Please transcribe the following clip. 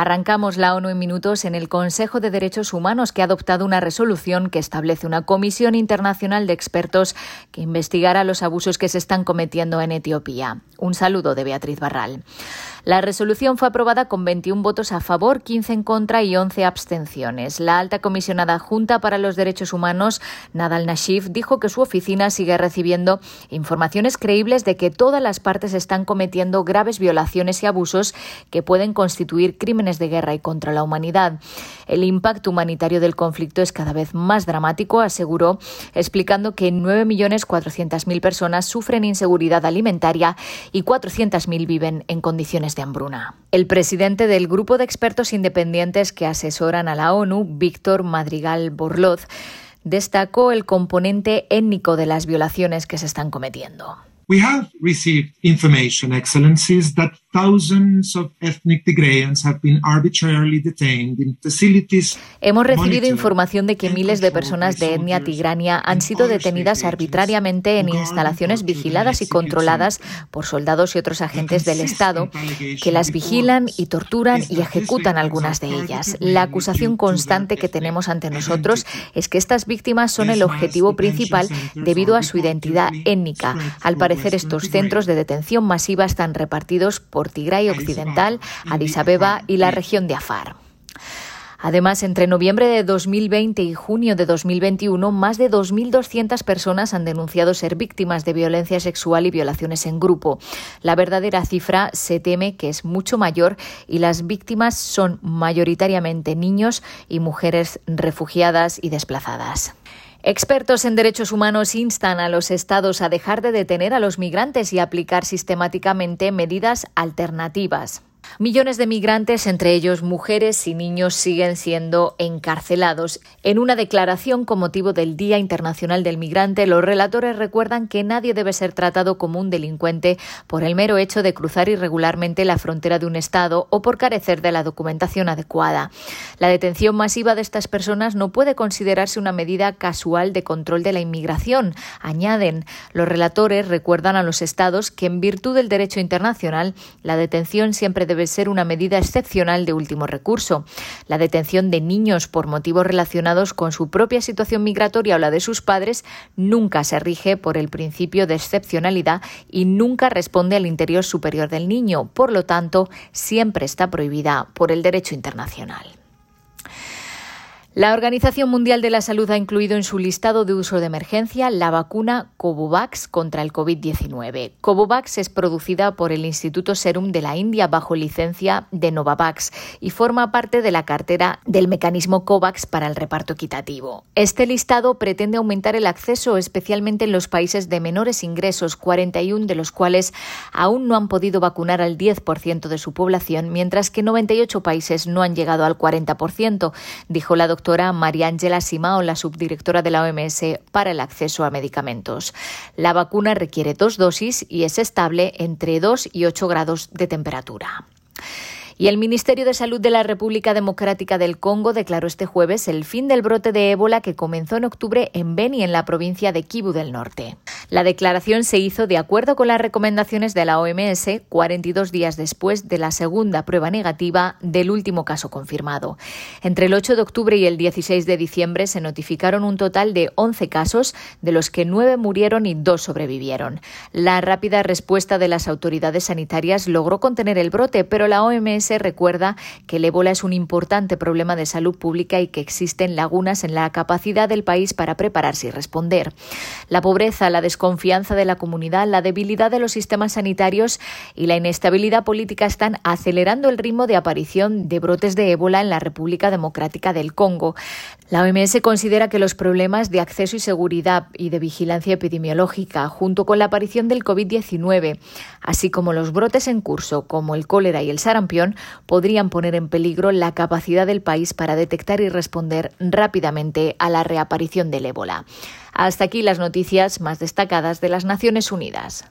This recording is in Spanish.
Arrancamos la ONU en minutos en el Consejo de Derechos Humanos que ha adoptado una resolución que establece una comisión internacional de expertos que investigará los abusos que se están cometiendo en Etiopía. Un saludo de Beatriz Barral. La resolución fue aprobada con 21 votos a favor, 15 en contra y 11 abstenciones. La alta comisionada junta para los derechos humanos, Nadal Nashif, dijo que su oficina sigue recibiendo informaciones creíbles de que todas las partes están cometiendo graves violaciones y abusos que pueden constituir crímenes de guerra y contra la humanidad. El impacto humanitario del conflicto es cada vez más dramático, aseguró, explicando que 9.400.000 personas sufren inseguridad alimentaria y 400.000 viven en condiciones hambruna. El presidente del grupo de expertos independientes que asesoran a la ONU, Víctor Madrigal Borloz, destacó el componente étnico de las violaciones que se están cometiendo. Thousands of ethnic Tigrayans have been arbitrarily detained in facilities. Hemos recibido información de que miles de personas de etnia tigrania han sido detenidas arbitrariamente en instalaciones vigiladas y controladas por soldados y otros agentes del Estado que las vigilan y torturan y ejecutan algunas de ellas. La acusación constante que tenemos ante nosotros es que estas víctimas son el objetivo principal debido a su identidad étnica. Al parecer estos centros de detención masiva están repartidos por Tigray Occidental, Addis Abeba y la región de Afar. Además, entre noviembre de 2020 y junio de 2021, más de 2.200 personas han denunciado ser víctimas de violencia sexual y violaciones en grupo. La verdadera cifra se teme que es mucho mayor y las víctimas son mayoritariamente niños y mujeres refugiadas y desplazadas. Expertos en derechos humanos instan a los estados a dejar de detener a los migrantes y aplicar sistemáticamente medidas alternativas. Millones de migrantes, entre ellos mujeres y niños, siguen siendo encarcelados. En una declaración con motivo del Día Internacional del Migrante, los relatores recuerdan que nadie debe ser tratado como un delincuente por el mero hecho de cruzar irregularmente la frontera de un Estado o por carecer de la documentación adecuada. La detención masiva de estas personas no puede considerarse una medida casual de control de la inmigración. Añaden, los relatores recuerdan a los Estados que en virtud del derecho internacional, la detención siempre debe ser una medida excepcional de último recurso. La detención de niños por motivos relacionados con su propia situación migratoria o la de sus padres nunca se rige por el principio de excepcionalidad y nunca responde al interior superior del niño. Por lo tanto, siempre está prohibida por el derecho internacional. La Organización Mundial de la Salud ha incluido en su listado de uso de emergencia la vacuna Covovax contra el COVID-19. Covovax es producida por el Instituto Serum de la India bajo licencia de Novavax y forma parte de la cartera del mecanismo COVAX para el reparto equitativo. Este listado pretende aumentar el acceso especialmente en los países de menores ingresos, 41 de los cuales aún no han podido vacunar al 10% de su población, mientras que 98 países no han llegado al 40%, dijo la doctora María Ángela Simao, la subdirectora de la OMS para el acceso a medicamentos. La vacuna requiere dos dosis y es estable entre 2 y 8 grados de temperatura. Y el Ministerio de Salud de la República Democrática del Congo declaró este jueves el fin del brote de ébola que comenzó en octubre en Beni, en la provincia de Kivu del Norte. La declaración se hizo de acuerdo con las recomendaciones de la OMS 42 días después de la segunda prueba negativa del último caso confirmado. Entre el 8 de octubre y el 16 de diciembre se notificaron un total de 11 casos, de los que 9 murieron y 2 sobrevivieron. La rápida respuesta de las autoridades sanitarias logró contener el brote, pero la OMS recuerda que el ébola es un importante problema de salud pública y que existen lagunas en la capacidad del país para prepararse y responder. La pobreza, la desconfianza de la comunidad, la debilidad de los sistemas sanitarios y la inestabilidad política están acelerando el ritmo de aparición de brotes de ébola en la República Democrática del Congo. La OMS considera que los problemas de acceso y seguridad y de vigilancia epidemiológica, junto con la aparición del COVID-19, así como los brotes en curso como el cólera y el sarampión, podrían poner en peligro la capacidad del país para detectar y responder rápidamente a la reaparición del ébola. Hasta aquí las noticias más destacadas de las Naciones Unidas.